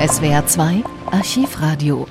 SWR 2 Archivradio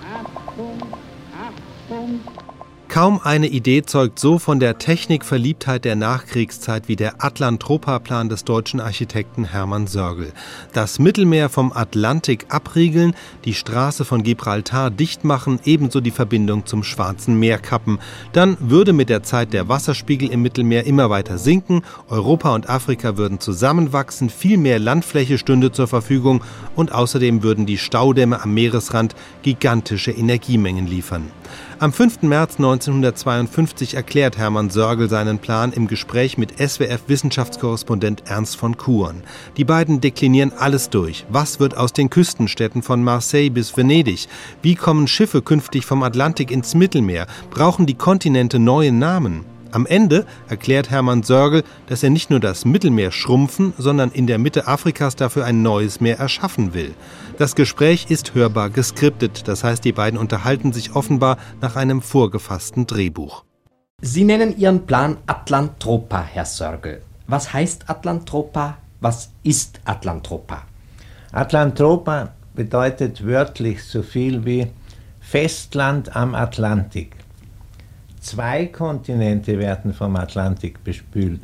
Kaum eine Idee zeugt so von der Technikverliebtheit der Nachkriegszeit wie der Atlantropa-Plan des deutschen Architekten Hermann Sörgel. Das Mittelmeer vom Atlantik abriegeln, die Straße von Gibraltar dicht machen, ebenso die Verbindung zum Schwarzen Meer kappen. Dann würde mit der Zeit der Wasserspiegel im Mittelmeer immer weiter sinken, Europa und Afrika würden zusammenwachsen, viel mehr Landfläche stünde zur Verfügung und außerdem würden die Staudämme am Meeresrand gigantische Energiemengen liefern. Am 5. März 1952 erklärt Hermann Sörgel seinen Plan im Gespräch mit SWF-Wissenschaftskorrespondent Ernst von Kuhn. Die beiden deklinieren alles durch. Was wird aus den Küstenstädten von Marseille bis Venedig? Wie kommen Schiffe künftig vom Atlantik ins Mittelmeer? Brauchen die Kontinente neue Namen? Am Ende erklärt Hermann Sörgel, dass er nicht nur das Mittelmeer schrumpfen, sondern in der Mitte Afrikas dafür ein neues Meer erschaffen will. Das Gespräch ist hörbar geskriptet, das heißt, die beiden unterhalten sich offenbar nach einem vorgefassten Drehbuch. Sie nennen Ihren Plan Atlantropa, Herr Sörgel. Was heißt Atlantropa? Was ist Atlantropa? Atlantropa bedeutet wörtlich so viel wie Festland am Atlantik. Zwei Kontinente werden vom Atlantik bespült,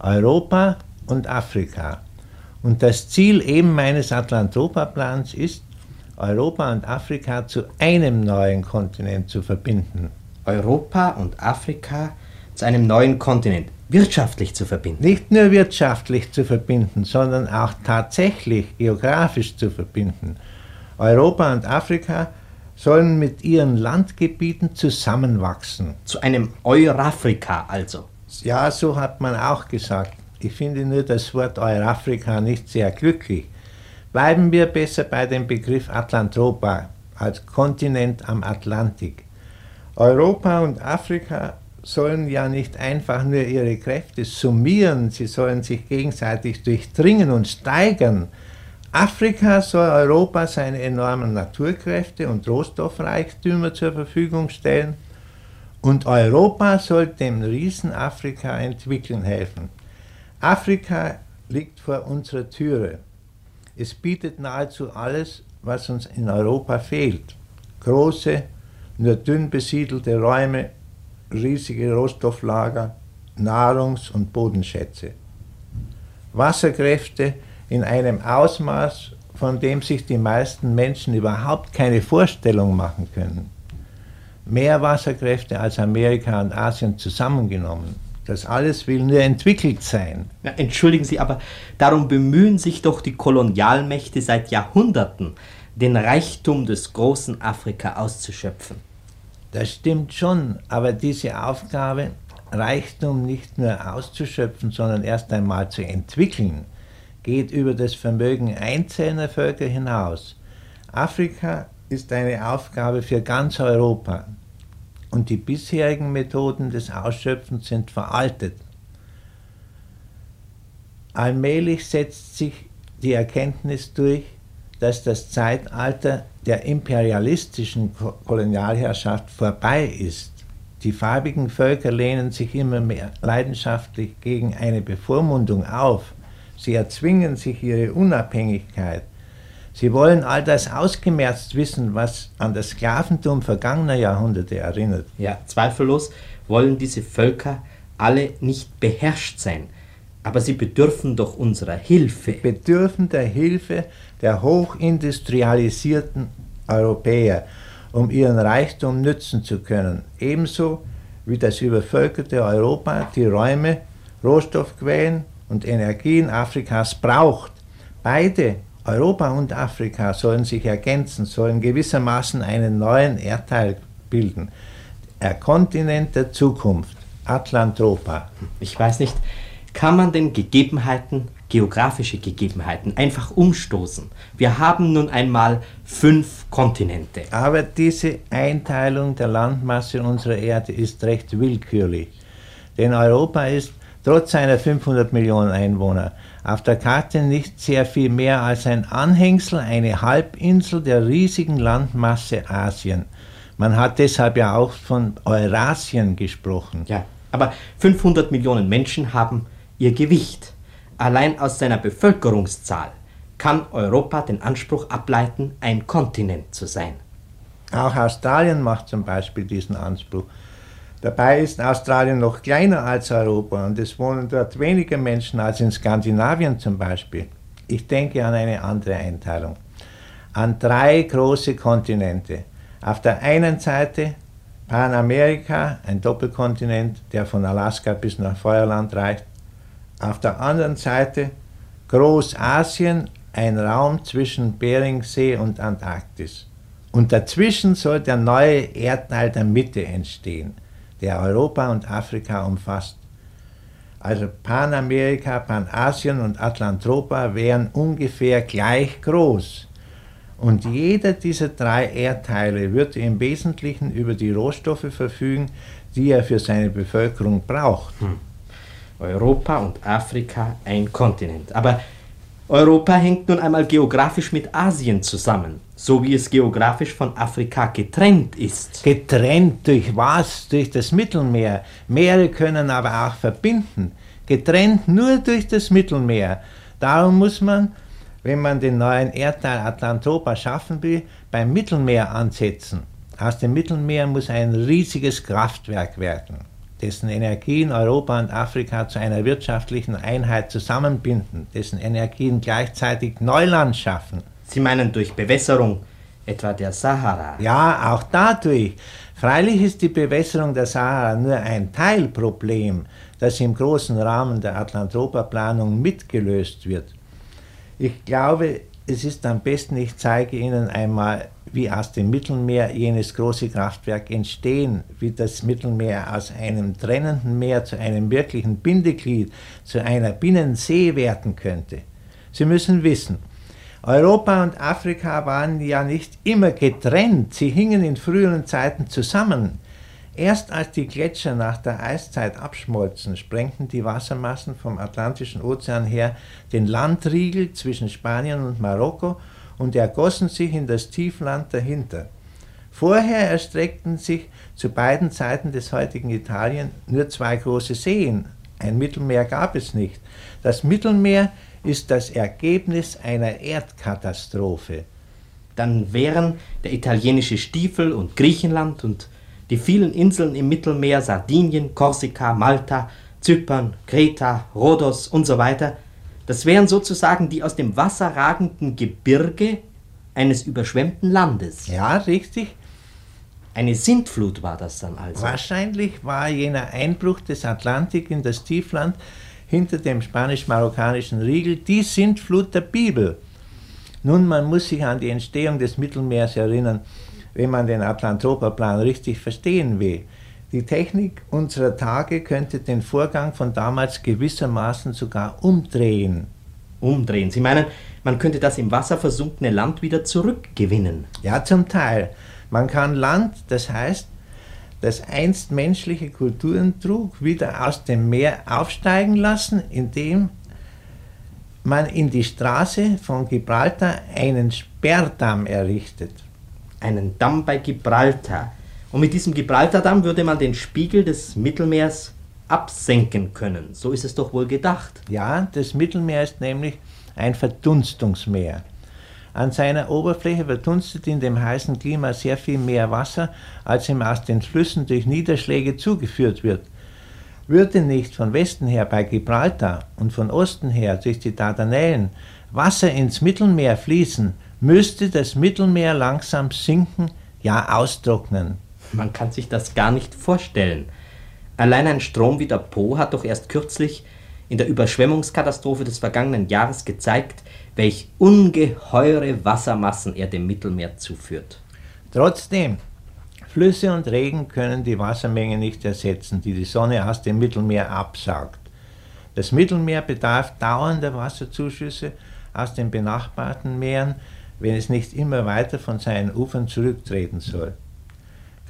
Europa und Afrika. Und das Ziel eben meines Atlantropa-Plans ist, Europa und Afrika zu einem neuen Kontinent zu verbinden. Europa und Afrika zu einem neuen Kontinent wirtschaftlich zu verbinden. Nicht nur wirtschaftlich zu verbinden, sondern auch tatsächlich geografisch zu verbinden. Europa und Afrika sollen mit ihren Landgebieten zusammenwachsen. Zu einem Eurafrika also. Ja, so hat man auch gesagt. Ich finde nur das Wort Eurafrika nicht sehr glücklich. Bleiben wir besser bei dem Begriff Atlantropa als Kontinent am Atlantik. Europa und Afrika sollen ja nicht einfach nur ihre Kräfte summieren, sie sollen sich gegenseitig durchdringen und steigern. Afrika soll Europa seine enormen Naturkräfte und Rohstoffreichtümer zur Verfügung stellen und Europa soll dem Riesen Afrika entwickeln helfen. Afrika liegt vor unserer Türe. Es bietet nahezu alles, was uns in Europa fehlt. Große, nur dünn besiedelte Räume, riesige Rohstofflager, Nahrungs- und Bodenschätze. Wasserkräfte, in einem Ausmaß, von dem sich die meisten Menschen überhaupt keine Vorstellung machen können. Mehr Wasserkräfte als Amerika und Asien zusammengenommen. Das alles will nur entwickelt sein. Ja, entschuldigen Sie, aber darum bemühen sich doch die Kolonialmächte seit Jahrhunderten, den Reichtum des großen Afrika auszuschöpfen. Das stimmt schon, aber diese Aufgabe, Reichtum nicht nur auszuschöpfen, sondern erst einmal zu entwickeln, geht über das Vermögen einzelner Völker hinaus. Afrika ist eine Aufgabe für ganz Europa und die bisherigen Methoden des Ausschöpfens sind veraltet. Allmählich setzt sich die Erkenntnis durch, dass das Zeitalter der imperialistischen Kolonialherrschaft vorbei ist. Die farbigen Völker lehnen sich immer mehr leidenschaftlich gegen eine Bevormundung auf. Sie erzwingen sich ihre Unabhängigkeit. Sie wollen all das ausgemerzt wissen, was an das Sklaventum vergangener Jahrhunderte erinnert. Ja, zweifellos wollen diese Völker alle nicht beherrscht sein, aber sie bedürfen doch unserer Hilfe. Sie bedürfen der Hilfe der hochindustrialisierten Europäer, um ihren Reichtum nützen zu können, ebenso wie das übervölkerte Europa die Räume, Rohstoffquellen und Energien Afrikas braucht. Beide, Europa und Afrika, sollen sich ergänzen, sollen gewissermaßen einen neuen Erdteil bilden. Der Kontinent der Zukunft, Atlantropa. Ich weiß nicht, kann man den Gegebenheiten, geografische Gegebenheiten, einfach umstoßen? Wir haben nun einmal fünf Kontinente. Aber diese Einteilung der Landmasse unserer Erde ist recht willkürlich. Denn Europa ist trotz seiner 500 Millionen Einwohner auf der Karte nicht sehr viel mehr als ein Anhängsel, eine Halbinsel der riesigen Landmasse Asien. Man hat deshalb ja auch von Eurasien gesprochen. Ja, aber 500 Millionen Menschen haben ihr Gewicht. Allein aus seiner Bevölkerungszahl kann Europa den Anspruch ableiten, ein Kontinent zu sein. Auch Australien macht zum Beispiel diesen Anspruch. Dabei ist Australien noch kleiner als Europa und es wohnen dort weniger Menschen als in Skandinavien zum Beispiel. Ich denke an eine andere Einteilung. An drei große Kontinente. Auf der einen Seite Panamerika, ein Doppelkontinent, der von Alaska bis nach Feuerland reicht. Auf der anderen Seite Großasien, ein Raum zwischen Beringsee und Antarktis. Und dazwischen soll der neue Erdteil der Mitte entstehen der Europa und Afrika umfasst. Also Panamerika, Panasien und Atlantropa wären ungefähr gleich groß. Und jeder dieser drei Erdteile würde im Wesentlichen über die Rohstoffe verfügen, die er für seine Bevölkerung braucht. Hm. Europa und Afrika ein Kontinent. Aber Europa hängt nun einmal geografisch mit Asien zusammen, so wie es geografisch von Afrika getrennt ist. Getrennt durch was? Durch das Mittelmeer. Meere können aber auch verbinden. Getrennt nur durch das Mittelmeer. Darum muss man, wenn man den neuen Erdteil Atlantropa schaffen will, beim Mittelmeer ansetzen. Aus dem Mittelmeer muss ein riesiges Kraftwerk werden dessen Energien Europa und Afrika zu einer wirtschaftlichen Einheit zusammenbinden, dessen Energien gleichzeitig Neuland schaffen. Sie meinen durch Bewässerung etwa der Sahara? Ja, auch dadurch. Freilich ist die Bewässerung der Sahara nur ein Teilproblem, das im großen Rahmen der Atlantropa-Planung mitgelöst wird. Ich glaube, es ist am besten, ich zeige Ihnen einmal wie aus dem Mittelmeer jenes große Kraftwerk entstehen, wie das Mittelmeer aus einem trennenden Meer zu einem wirklichen Bindeglied, zu einer Binnensee werden könnte. Sie müssen wissen, Europa und Afrika waren ja nicht immer getrennt, sie hingen in früheren Zeiten zusammen. Erst als die Gletscher nach der Eiszeit abschmolzen, sprengten die Wassermassen vom Atlantischen Ozean her den Landriegel zwischen Spanien und Marokko und ergossen sich in das Tiefland dahinter. Vorher erstreckten sich zu beiden Seiten des heutigen Italien nur zwei große Seen. Ein Mittelmeer gab es nicht. Das Mittelmeer ist das Ergebnis einer Erdkatastrophe. Dann wären der italienische Stiefel und Griechenland und die vielen Inseln im Mittelmeer, Sardinien, Korsika, Malta, Zypern, Kreta, Rhodos und so weiter das wären sozusagen die aus dem Wasser ragenden Gebirge eines überschwemmten Landes. Ja, richtig. Eine Sintflut war das dann also. Wahrscheinlich war jener Einbruch des Atlantik in das Tiefland hinter dem spanisch-marokkanischen Riegel die Sintflut der Bibel. Nun, man muss sich an die Entstehung des Mittelmeers erinnern, wenn man den Atlantropaplan richtig verstehen will. Die Technik unserer Tage könnte den Vorgang von damals gewissermaßen sogar umdrehen. Umdrehen? Sie meinen, man könnte das im Wasser versunkene Land wieder zurückgewinnen? Ja, zum Teil. Man kann Land, das heißt, das einst menschliche Kulturen trug, wieder aus dem Meer aufsteigen lassen, indem man in die Straße von Gibraltar einen Sperrdamm errichtet. Einen Damm bei Gibraltar. Und mit diesem Gibraltardamm würde man den Spiegel des Mittelmeers absenken können. So ist es doch wohl gedacht. Ja, das Mittelmeer ist nämlich ein Verdunstungsmeer. An seiner Oberfläche verdunstet in dem heißen Klima sehr viel mehr Wasser, als ihm aus den Flüssen durch Niederschläge zugeführt wird. Würde nicht von Westen her bei Gibraltar und von Osten her durch die Dardanellen Wasser ins Mittelmeer fließen, müsste das Mittelmeer langsam sinken, ja austrocknen. Man kann sich das gar nicht vorstellen. Allein ein Strom wie der Po hat doch erst kürzlich in der Überschwemmungskatastrophe des vergangenen Jahres gezeigt, welch ungeheure Wassermassen er dem Mittelmeer zuführt. Trotzdem, Flüsse und Regen können die Wassermenge nicht ersetzen, die die Sonne aus dem Mittelmeer absaugt. Das Mittelmeer bedarf dauernder Wasserzuschüsse aus den benachbarten Meeren, wenn es nicht immer weiter von seinen Ufern zurücktreten soll.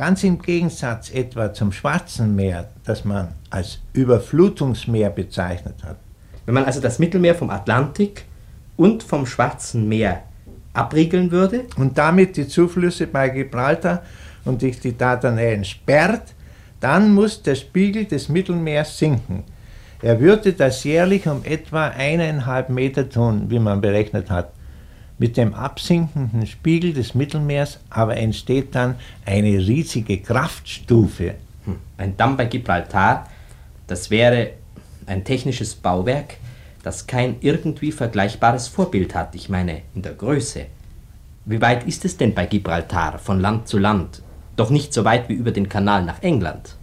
Ganz im Gegensatz etwa zum Schwarzen Meer, das man als Überflutungsmeer bezeichnet hat. Wenn man also das Mittelmeer vom Atlantik und vom Schwarzen Meer abriegeln würde und damit die Zuflüsse bei Gibraltar und durch die Dardanellen sperrt, dann muss der Spiegel des Mittelmeers sinken. Er würde das jährlich um etwa eineinhalb Meter tun, wie man berechnet hat. Mit dem absinkenden Spiegel des Mittelmeers aber entsteht dann eine riesige Kraftstufe. Hm, ein Damm bei Gibraltar, das wäre ein technisches Bauwerk, das kein irgendwie vergleichbares Vorbild hat, ich meine in der Größe. Wie weit ist es denn bei Gibraltar von Land zu Land? Doch nicht so weit wie über den Kanal nach England.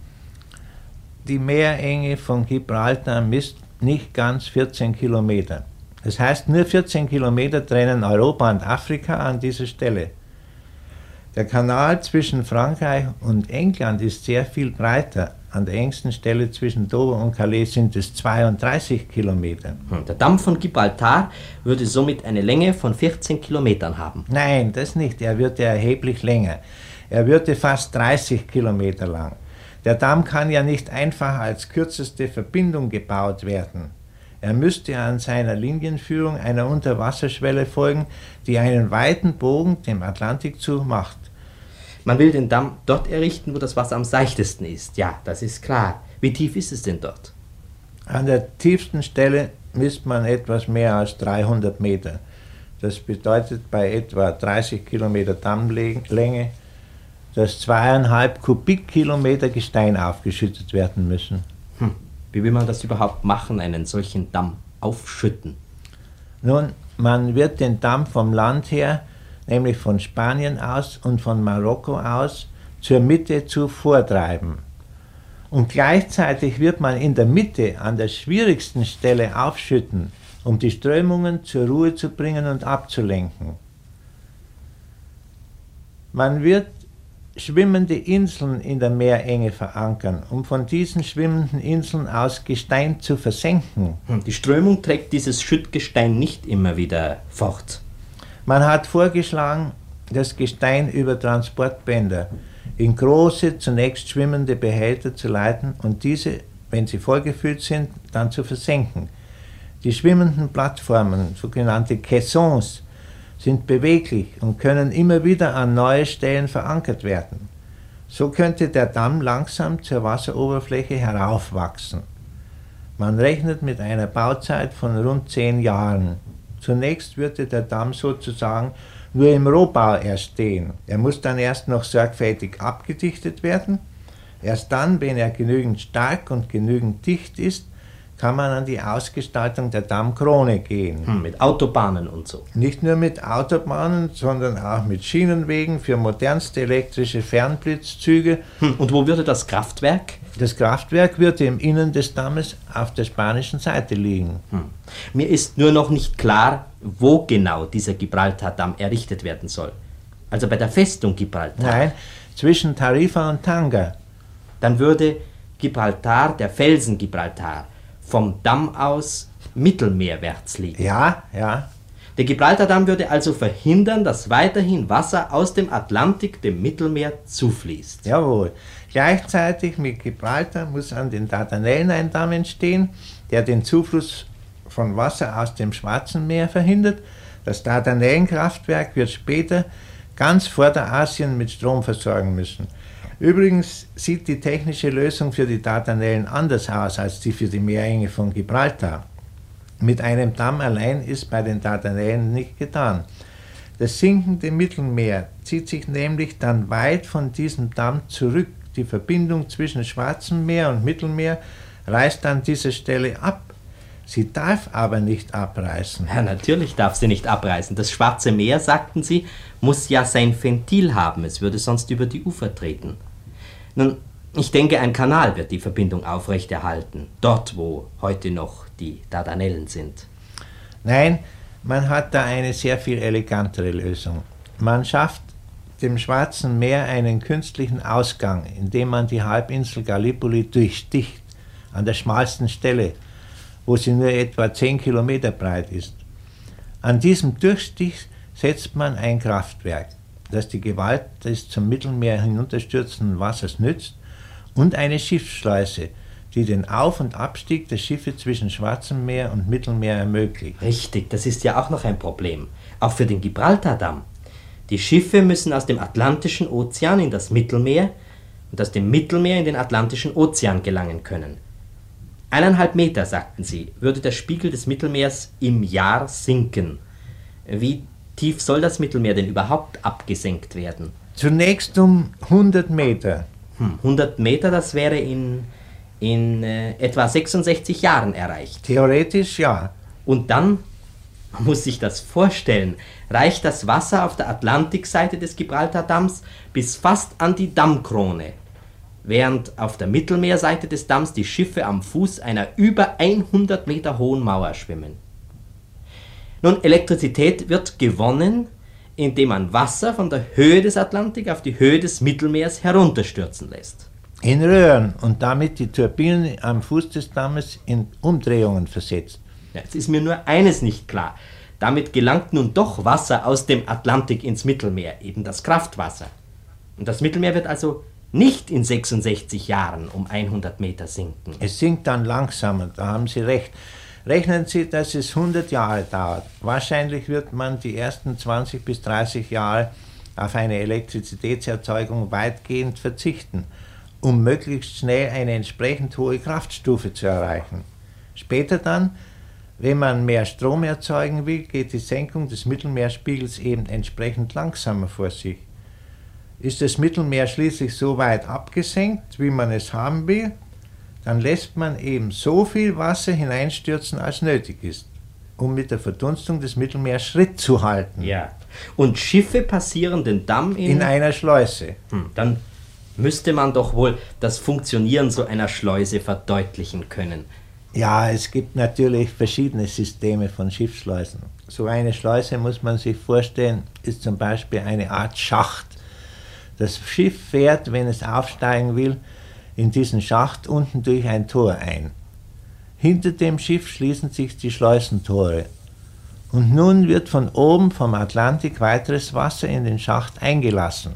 Die Meerenge von Gibraltar misst nicht ganz 14 Kilometer. Das heißt, nur 14 Kilometer trennen Europa und Afrika an dieser Stelle. Der Kanal zwischen Frankreich und England ist sehr viel breiter. An der engsten Stelle zwischen Dover und Calais sind es 32 Kilometer. Hm, der Damm von Gibraltar würde somit eine Länge von 14 Kilometern haben. Nein, das nicht. Er würde erheblich länger. Er würde fast 30 Kilometer lang. Der Damm kann ja nicht einfach als kürzeste Verbindung gebaut werden. Er müsste an seiner Linienführung einer Unterwasserschwelle folgen, die einen weiten Bogen dem Atlantik zu macht. Man will den Damm dort errichten, wo das Wasser am seichtesten ist. Ja, das ist klar. Wie tief ist es denn dort? An der tiefsten Stelle misst man etwas mehr als 300 Meter. Das bedeutet bei etwa 30 Kilometer Dammlänge, dass zweieinhalb Kubikkilometer Gestein aufgeschüttet werden müssen. Hm. Wie will man das überhaupt machen, einen solchen Damm aufschütten? Nun, man wird den Damm vom Land her, nämlich von Spanien aus und von Marokko aus, zur Mitte zu vortreiben. Und gleichzeitig wird man in der Mitte an der schwierigsten Stelle aufschütten, um die Strömungen zur Ruhe zu bringen und abzulenken. Man wird schwimmende Inseln in der Meerenge verankern, um von diesen schwimmenden Inseln aus Gestein zu versenken. Die Strömung trägt dieses Schüttgestein nicht immer wieder fort. Man hat vorgeschlagen, das Gestein über Transportbänder in große, zunächst schwimmende Behälter zu leiten und diese, wenn sie vollgefüllt sind, dann zu versenken. Die schwimmenden Plattformen, sogenannte Caissons, sind beweglich und können immer wieder an neue Stellen verankert werden. So könnte der Damm langsam zur Wasseroberfläche heraufwachsen. Man rechnet mit einer Bauzeit von rund zehn Jahren. Zunächst würde der Damm sozusagen nur im Rohbau erst stehen. Er muss dann erst noch sorgfältig abgedichtet werden. Erst dann, wenn er genügend stark und genügend dicht ist, kann man an die Ausgestaltung der Dammkrone gehen. Hm, mit Autobahnen und so. Nicht nur mit Autobahnen, sondern auch mit Schienenwegen für modernste elektrische Fernblitzzüge. Hm, und wo würde das Kraftwerk? Das Kraftwerk würde im Innen des Dammes auf der spanischen Seite liegen. Hm. Mir ist nur noch nicht klar, wo genau dieser Gibraltar-Damm errichtet werden soll. Also bei der Festung Gibraltar. Nein, zwischen Tarifa und Tanga. Dann würde Gibraltar, der Felsen Gibraltar, vom Damm aus mittelmeerwärts liegen. Ja, ja. Der Gibraltardamm würde also verhindern, dass weiterhin Wasser aus dem Atlantik dem Mittelmeer zufließt. Jawohl. Gleichzeitig mit Gibraltar muss an den Dardanellen ein Damm entstehen, der den Zufluss von Wasser aus dem Schwarzen Meer verhindert. Das Dardanellenkraftwerk wird später ganz Vorderasien mit Strom versorgen müssen. Übrigens sieht die technische Lösung für die Dardanellen anders aus als die für die Meerenge von Gibraltar. Mit einem Damm allein ist bei den Dardanellen nicht getan. Das sinkende Mittelmeer zieht sich nämlich dann weit von diesem Damm zurück. Die Verbindung zwischen Schwarzem Meer und Mittelmeer reißt an dieser Stelle ab. Sie darf aber nicht abreißen. Ja, natürlich darf sie nicht abreißen. Das Schwarze Meer, sagten Sie, muss ja sein Ventil haben. Es würde sonst über die Ufer treten. Nun, ich denke, ein Kanal wird die Verbindung aufrechterhalten, dort, wo heute noch die Dardanellen sind. Nein, man hat da eine sehr viel elegantere Lösung. Man schafft dem Schwarzen Meer einen künstlichen Ausgang, indem man die Halbinsel Gallipoli durchsticht, an der schmalsten Stelle, wo sie nur etwa 10 Kilometer breit ist. An diesem Durchstich setzt man ein Kraftwerk das die Gewalt des zum Mittelmeer hinunterstürzenden Wassers nützt, und eine Schiffsschleuse, die den Auf- und Abstieg der Schiffe zwischen Schwarzem Meer und Mittelmeer ermöglicht. Richtig, das ist ja auch noch ein Problem. Auch für den Gibraltardamm. Die Schiffe müssen aus dem Atlantischen Ozean in das Mittelmeer und aus dem Mittelmeer in den Atlantischen Ozean gelangen können. Eineinhalb Meter, sagten sie, würde der Spiegel des Mittelmeers im Jahr sinken. Wie tief soll das Mittelmeer denn überhaupt abgesenkt werden? Zunächst um 100 Meter. Hm, 100 Meter, das wäre in, in äh, etwa 66 Jahren erreicht. Theoretisch ja. Und dann, man muss sich das vorstellen, reicht das Wasser auf der Atlantikseite des Gibraltardamms bis fast an die Dammkrone, während auf der Mittelmeerseite des Damms die Schiffe am Fuß einer über 100 Meter hohen Mauer schwimmen. Nun, Elektrizität wird gewonnen, indem man Wasser von der Höhe des Atlantik auf die Höhe des Mittelmeers herunterstürzen lässt. In Röhren und damit die Turbinen am Fuß des Dammes in Umdrehungen versetzt. Jetzt ist mir nur eines nicht klar. Damit gelangt nun doch Wasser aus dem Atlantik ins Mittelmeer, eben das Kraftwasser. Und das Mittelmeer wird also nicht in 66 Jahren um 100 Meter sinken. Es sinkt dann langsamer, da haben Sie recht. Rechnen Sie, dass es 100 Jahre dauert. Wahrscheinlich wird man die ersten 20 bis 30 Jahre auf eine Elektrizitätserzeugung weitgehend verzichten, um möglichst schnell eine entsprechend hohe Kraftstufe zu erreichen. Später dann, wenn man mehr Strom erzeugen will, geht die Senkung des Mittelmeerspiegels eben entsprechend langsamer vor sich. Ist das Mittelmeer schließlich so weit abgesenkt, wie man es haben will, dann lässt man eben so viel Wasser hineinstürzen, als nötig ist, um mit der Verdunstung des Mittelmeers Schritt zu halten. Ja. Und Schiffe passieren den Damm in, In einer Schleuse. Hm, dann müsste man doch wohl das Funktionieren so einer Schleuse verdeutlichen können. Ja, es gibt natürlich verschiedene Systeme von Schiffsschleusen. So eine Schleuse muss man sich vorstellen, ist zum Beispiel eine Art Schacht. Das Schiff fährt, wenn es aufsteigen will, in diesen Schacht unten durch ein Tor ein. Hinter dem Schiff schließen sich die Schleusentore. Und nun wird von oben vom Atlantik weiteres Wasser in den Schacht eingelassen.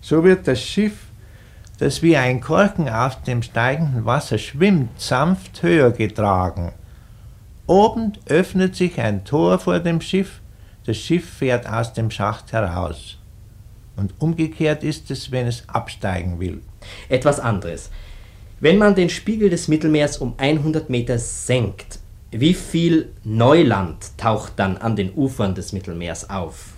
So wird das Schiff, das wie ein Korken auf dem steigenden Wasser schwimmt, sanft höher getragen. Oben öffnet sich ein Tor vor dem Schiff, das Schiff fährt aus dem Schacht heraus. Und umgekehrt ist es, wenn es absteigen will. Etwas anderes. Wenn man den Spiegel des Mittelmeers um 100 Meter senkt, wie viel Neuland taucht dann an den Ufern des Mittelmeers auf?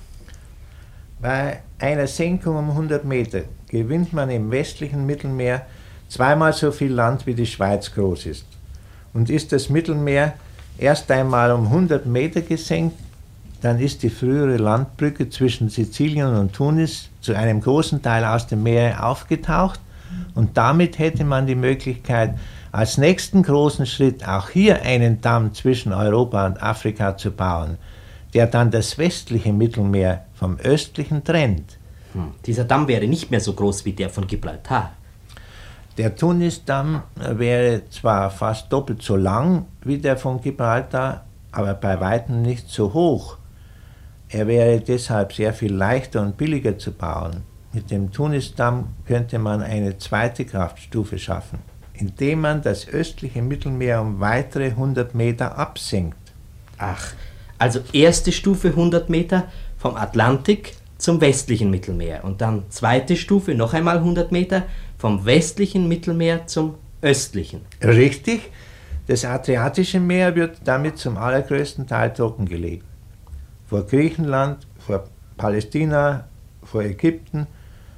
Bei einer Senkung um 100 Meter gewinnt man im westlichen Mittelmeer zweimal so viel Land, wie die Schweiz groß ist. Und ist das Mittelmeer erst einmal um 100 Meter gesenkt, dann ist die frühere Landbrücke zwischen Sizilien und Tunis zu einem großen Teil aus dem Meer aufgetaucht und damit hätte man die Möglichkeit, als nächsten großen Schritt auch hier einen Damm zwischen Europa und Afrika zu bauen, der dann das westliche Mittelmeer vom östlichen trennt. Hm. Dieser Damm wäre nicht mehr so groß wie der von Gibraltar. Der Tunisdamm wäre zwar fast doppelt so lang wie der von Gibraltar, aber bei weitem nicht so hoch. Er wäre deshalb sehr viel leichter und billiger zu bauen. Mit dem Tunisdamm könnte man eine zweite Kraftstufe schaffen, indem man das östliche Mittelmeer um weitere 100 Meter absenkt. Ach, also erste Stufe 100 Meter vom Atlantik zum westlichen Mittelmeer und dann zweite Stufe noch einmal 100 Meter vom westlichen Mittelmeer zum östlichen. Richtig, das Adriatische Meer wird damit zum allergrößten Teil trockengelegt. Vor Griechenland, vor Palästina, vor Ägypten,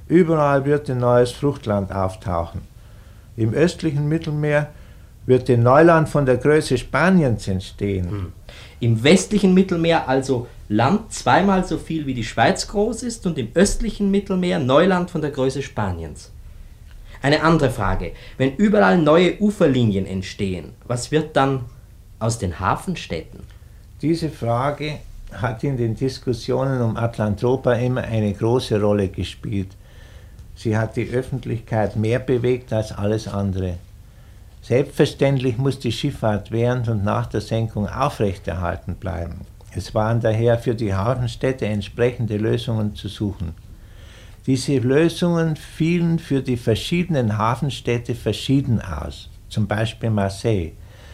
überall wird ein neues Fruchtland auftauchen. Im östlichen Mittelmeer wird ein Neuland von der Größe Spaniens entstehen. Hm. Im westlichen Mittelmeer also Land zweimal so viel wie die Schweiz groß ist und im östlichen Mittelmeer Neuland von der Größe Spaniens. Eine andere Frage. Wenn überall neue Uferlinien entstehen, was wird dann aus den Hafenstädten? Diese Frage hat in den Diskussionen um Atlantropa immer eine große Rolle gespielt. Sie hat die Öffentlichkeit mehr bewegt als alles andere. Selbstverständlich muss die Schifffahrt während und nach der Senkung aufrechterhalten bleiben. Es waren daher für die Hafenstädte entsprechende Lösungen zu suchen. Diese Lösungen fielen für die verschiedenen Hafenstädte verschieden aus, zum Beispiel Marseille.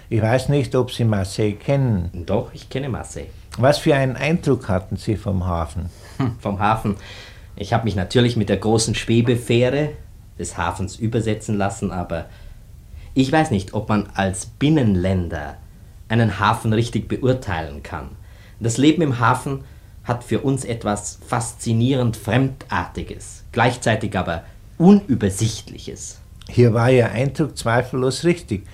Ich weiß nicht, ob Sie Marseille kennen. Doch, ich kenne Marseille. Was für einen Eindruck hatten Sie vom Hafen? Hm, vom Hafen. Ich habe mich natürlich mit der großen Schwebefähre des Hafens übersetzen lassen, aber ich weiß nicht, ob man als Binnenländer einen Hafen richtig beurteilen kann. Das Leben im Hafen hat für uns etwas faszinierend Fremdartiges, gleichzeitig aber Unübersichtliches. Hier war Ihr Eindruck zweifellos richtig.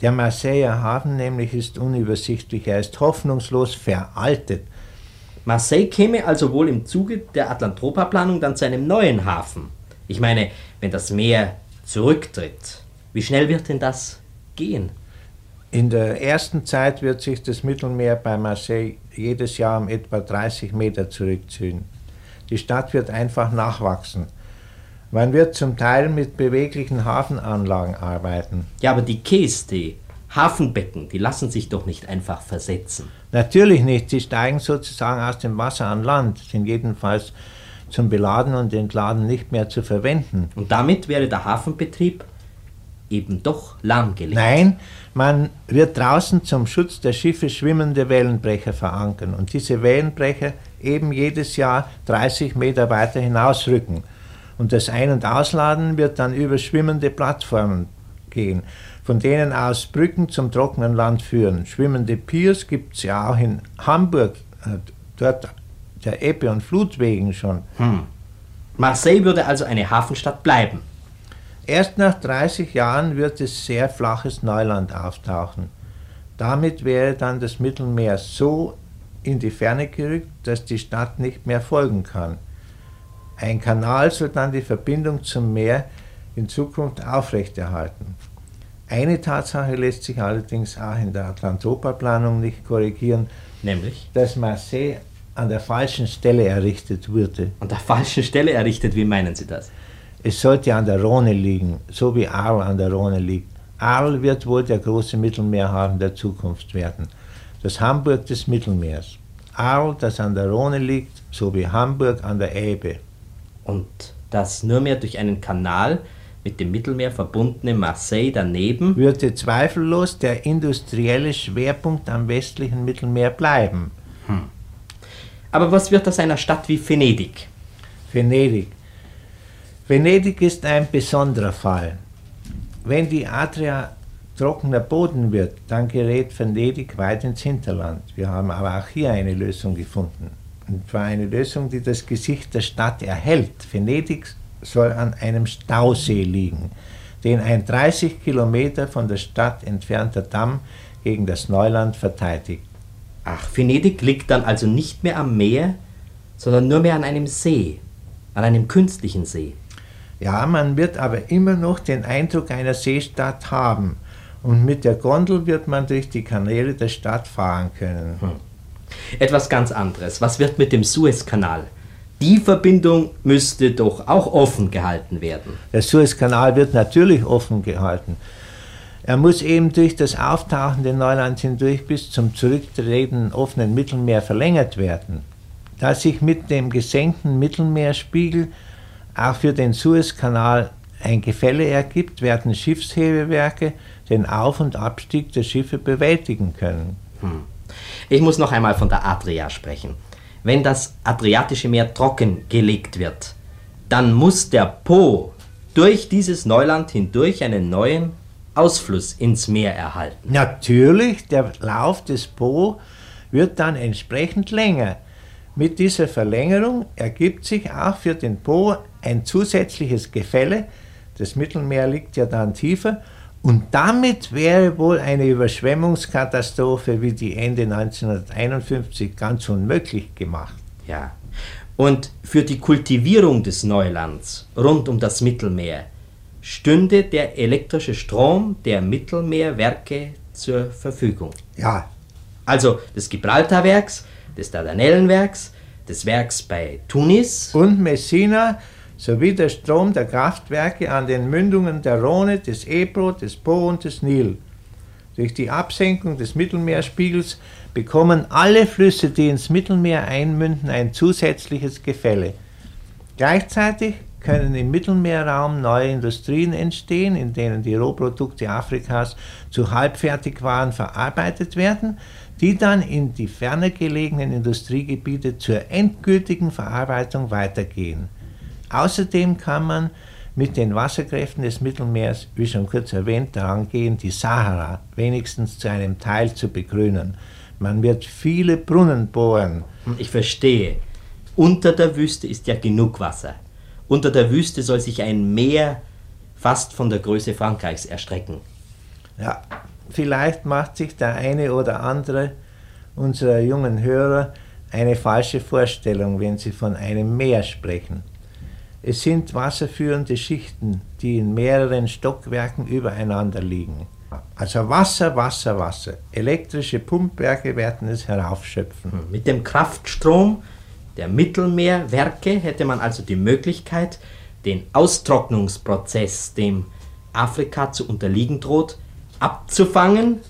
Der Marseiller Hafen nämlich ist unübersichtlich, er ist hoffnungslos veraltet. Marseille käme also wohl im Zuge der Atlantropa-Planung dann zu einem neuen Hafen. Ich meine, wenn das Meer zurücktritt, wie schnell wird denn das gehen? In der ersten Zeit wird sich das Mittelmeer bei Marseille jedes Jahr um etwa 30 Meter zurückziehen. Die Stadt wird einfach nachwachsen. Man wird zum Teil mit beweglichen Hafenanlagen arbeiten. Ja, aber die Quais, die Hafenbecken, die lassen sich doch nicht einfach versetzen. Natürlich nicht, sie steigen sozusagen aus dem Wasser an Land, sind jedenfalls zum Beladen und Entladen nicht mehr zu verwenden. Und damit wäre der Hafenbetrieb eben doch lahmgelegt. Nein, man wird draußen zum Schutz der Schiffe schwimmende Wellenbrecher verankern und diese Wellenbrecher eben jedes Jahr 30 Meter weiter hinausrücken. Und das Ein- und Ausladen wird dann über schwimmende Plattformen gehen, von denen aus Brücken zum trockenen Land führen. Schwimmende Piers gibt es ja auch in Hamburg, äh, dort der Ebbe- und Flut wegen schon. Hm. Marseille würde also eine Hafenstadt bleiben. Erst nach 30 Jahren wird es sehr flaches Neuland auftauchen. Damit wäre dann das Mittelmeer so in die Ferne gerückt, dass die Stadt nicht mehr folgen kann. Ein Kanal soll dann die Verbindung zum Meer in Zukunft aufrechterhalten. Eine Tatsache lässt sich allerdings auch in der Atlantropa-Planung nicht korrigieren, Nämlich? dass Marseille an der falschen Stelle errichtet wurde. An der falschen Stelle errichtet, wie meinen Sie das? Es sollte an der Rhone liegen, so wie Arles an der Rhone liegt. Arles wird wohl der große Mittelmeerhafen der Zukunft werden. Das Hamburg des Mittelmeers. Arles, das an der Rhone liegt, so wie Hamburg an der Elbe. Und das nur mehr durch einen Kanal mit dem Mittelmeer verbundene Marseille daneben würde zweifellos der industrielle Schwerpunkt am westlichen Mittelmeer bleiben. Hm. Aber was wird aus einer Stadt wie Venedig? Venedig. Venedig ist ein besonderer Fall. Wenn die Adria trockener Boden wird, dann gerät Venedig weit ins Hinterland. Wir haben aber auch hier eine Lösung gefunden. Und zwar eine Lösung, die das Gesicht der Stadt erhält. Venedig soll an einem Stausee liegen, den ein 30 Kilometer von der Stadt entfernter Damm gegen das Neuland verteidigt. Ach, Venedig liegt dann also nicht mehr am Meer, sondern nur mehr an einem See, an einem künstlichen See. Ja, man wird aber immer noch den Eindruck einer Seestadt haben. Und mit der Gondel wird man durch die Kanäle der Stadt fahren können. Hm. Etwas ganz anderes. Was wird mit dem Suezkanal? Die Verbindung müsste doch auch offen gehalten werden. Der Suezkanal wird natürlich offen gehalten. Er muss eben durch das auftauchende Neuland hindurch bis zum zurücktretenden offenen Mittelmeer verlängert werden. Da sich mit dem gesenkten Mittelmeerspiegel auch für den Suezkanal ein Gefälle ergibt, werden Schiffshebewerke den Auf- und Abstieg der Schiffe bewältigen können. Hm. Ich muss noch einmal von der Adria sprechen. Wenn das Adriatische Meer trockengelegt wird, dann muss der Po durch dieses Neuland hindurch einen neuen Ausfluss ins Meer erhalten. Natürlich, der Lauf des Po wird dann entsprechend länger. Mit dieser Verlängerung ergibt sich auch für den Po ein zusätzliches Gefälle. Das Mittelmeer liegt ja dann tiefer und damit wäre wohl eine Überschwemmungskatastrophe wie die Ende 1951 ganz unmöglich gemacht. Ja. Und für die Kultivierung des Neulands rund um das Mittelmeer stünde der elektrische Strom der Mittelmeerwerke zur Verfügung. Ja. Also des Gibraltarwerks, des Dardanellenwerks, des Werks bei Tunis und Messina sowie der Strom der Kraftwerke an den Mündungen der Rhone, des Ebro, des Po und des Nil. Durch die Absenkung des Mittelmeerspiegels bekommen alle Flüsse, die ins Mittelmeer einmünden, ein zusätzliches Gefälle. Gleichzeitig können im Mittelmeerraum neue Industrien entstehen, in denen die Rohprodukte Afrikas zu Halbfertigwaren verarbeitet werden, die dann in die ferner gelegenen Industriegebiete zur endgültigen Verarbeitung weitergehen. Außerdem kann man mit den Wasserkräften des Mittelmeers, wie schon kurz erwähnt, daran gehen, die Sahara wenigstens zu einem Teil zu begrünen. Man wird viele Brunnen bohren. Ich verstehe. Unter der Wüste ist ja genug Wasser. Unter der Wüste soll sich ein Meer fast von der Größe Frankreichs erstrecken. Ja, vielleicht macht sich der eine oder andere unserer jungen Hörer eine falsche Vorstellung, wenn sie von einem Meer sprechen. Es sind wasserführende Schichten, die in mehreren Stockwerken übereinander liegen. Also Wasser, Wasser, Wasser. Elektrische Pumpwerke werden es heraufschöpfen. Mit dem Kraftstrom der Mittelmeerwerke hätte man also die Möglichkeit, den Austrocknungsprozess, dem Afrika zu unterliegen droht, abzufangen,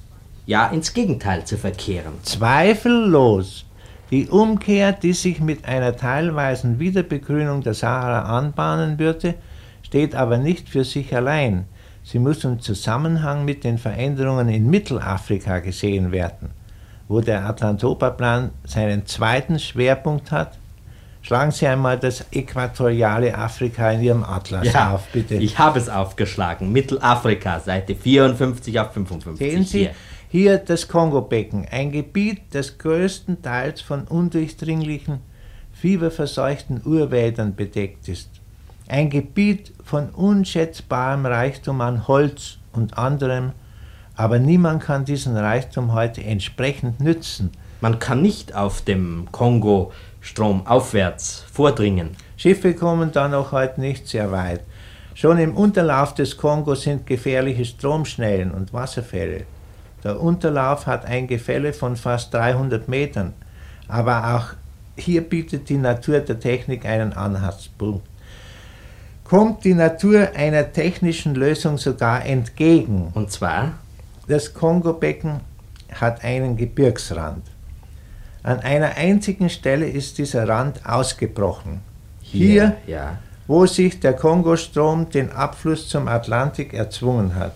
ja ins Gegenteil zu verkehren. Zweifellos. Die Umkehr, die sich mit einer teilweisen Wiederbegrünung der Sahara anbahnen würde, steht aber nicht für sich allein. Sie muss im Zusammenhang mit den Veränderungen in Mittelafrika gesehen werden, wo der Atlantopaplan seinen zweiten Schwerpunkt hat. Schlagen Sie einmal das äquatoriale Afrika in Ihrem Atlas Ja, auf, bitte. ich habe es aufgeschlagen. Mittelafrika, Seite 54 auf 55. Sehen Sie Hier. Hier das Kongobecken, ein Gebiet, das größtenteils von undurchdringlichen, fieberverseuchten Urwäldern bedeckt ist. Ein Gebiet von unschätzbarem Reichtum an Holz und anderem, aber niemand kann diesen Reichtum heute entsprechend nützen. Man kann nicht auf dem Kongo stromaufwärts vordringen. Schiffe kommen da noch heute nicht sehr weit. Schon im Unterlauf des Kongo sind gefährliche Stromschnellen und Wasserfälle. Der Unterlauf hat ein Gefälle von fast 300 Metern, aber auch hier bietet die Natur der Technik einen Anhaltspunkt. Kommt die Natur einer technischen Lösung sogar entgegen. Und zwar, Das Kongobecken hat einen Gebirgsrand. An einer einzigen Stelle ist dieser Rand ausgebrochen. Hier, ja. wo sich der Kongostrom den Abfluss zum Atlantik erzwungen hat.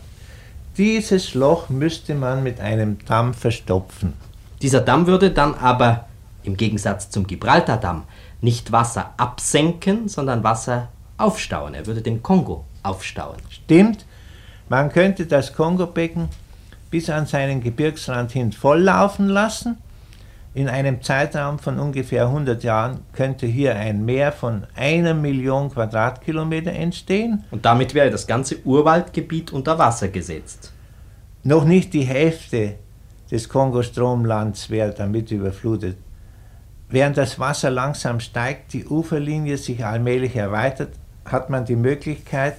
Dieses Loch müsste man mit einem Damm verstopfen. Dieser Damm würde dann aber im Gegensatz zum Gibraltar-Damm nicht Wasser absenken, sondern Wasser aufstauen. Er würde den Kongo aufstauen. Stimmt, man könnte das Kongobecken bis an seinen Gebirgsrand hin volllaufen lassen. In einem Zeitraum von ungefähr 100 Jahren könnte hier ein Meer von einer Million Quadratkilometer entstehen. Und damit wäre das ganze Urwaldgebiet unter Wasser gesetzt. Noch nicht die Hälfte des Kongo-Stromlands wäre damit überflutet. Während das Wasser langsam steigt, die Uferlinie sich allmählich erweitert, hat man die Möglichkeit,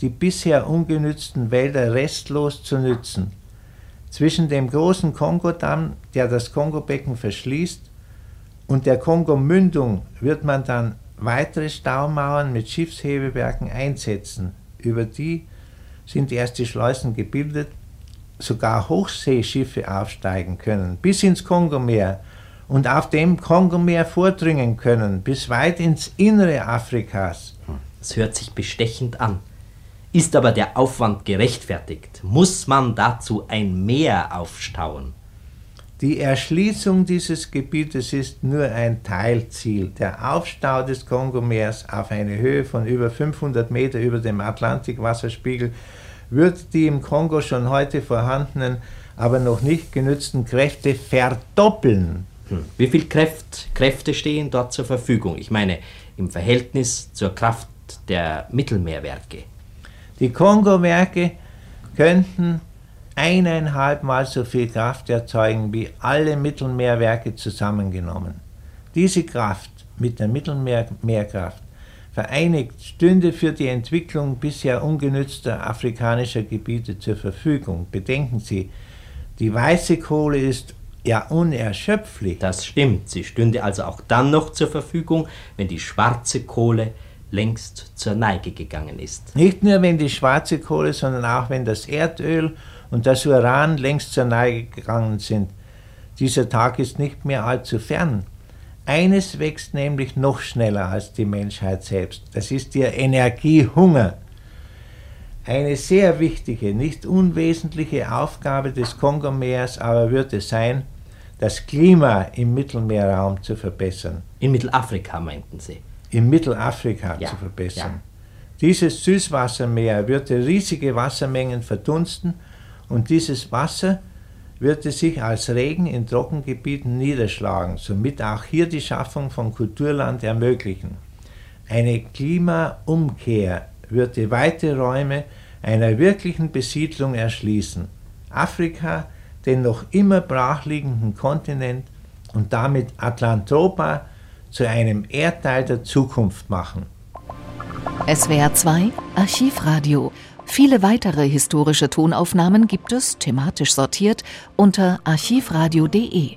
die bisher ungenützten Wälder restlos zu nützen. Zwischen dem großen Kongodamm, der das Kongobecken verschließt, und der Kongo-Mündung wird man dann weitere Staumauern mit Schiffshebewerken einsetzen. Über die sind erst die Schleusen gebildet, sogar Hochseeschiffe aufsteigen können, bis ins Kongomeer und auf dem Kongomeer vordringen können, bis weit ins Innere Afrikas. Das hört sich bestechend an. Ist aber der Aufwand gerechtfertigt? Muss man dazu ein Meer aufstauen? Die Erschließung dieses Gebietes ist nur ein Teilziel. Der Aufstau des Kongomeers auf eine Höhe von über 500 Meter über dem Atlantikwasserspiegel wird die im Kongo schon heute vorhandenen, aber noch nicht genützten Kräfte verdoppeln. Hm. Wie viel Kräft, Kräfte stehen dort zur Verfügung? Ich meine, im Verhältnis zur Kraft der Mittelmeerwerke. Die Kongo-Werke könnten eineinhalb Mal so viel Kraft erzeugen wie alle Mittelmeerwerke zusammengenommen. Diese Kraft mit der Mittelmeerkraft vereinigt stünde für die Entwicklung bisher ungenützter afrikanischer Gebiete zur Verfügung. Bedenken Sie, die weiße Kohle ist ja unerschöpflich. Das stimmt. Sie stünde also auch dann noch zur Verfügung, wenn die schwarze Kohle längst zur Neige gegangen ist. Nicht nur wenn die schwarze Kohle, sondern auch wenn das Erdöl und das Uran längst zur Neige gegangen sind. Dieser Tag ist nicht mehr allzu fern. Eines wächst nämlich noch schneller als die Menschheit selbst. Das ist ihr Energiehunger. Eine sehr wichtige, nicht unwesentliche Aufgabe des Kongomeers aber wird es sein, das Klima im Mittelmeerraum zu verbessern. In Mittelafrika meinten Sie. In Mittelafrika Ja, zu verbessern. ja. Dieses Süßwassermeer würde riesige Wassermengen verdunsten und dieses Wasser würde sich als Regen in Trockengebieten niederschlagen, somit auch hier die Schaffung von Kulturland ermöglichen. Eine Klimaumkehr würde weite Räume einer wirklichen Besiedlung erschließen. Afrika, den noch immer brachliegenden Kontinent und damit Atlantropa zu einem Erdteil der Zukunft machen. SWR 2 Archivradio. Viele weitere historische Tonaufnahmen gibt es, thematisch sortiert, unter archivradio.de.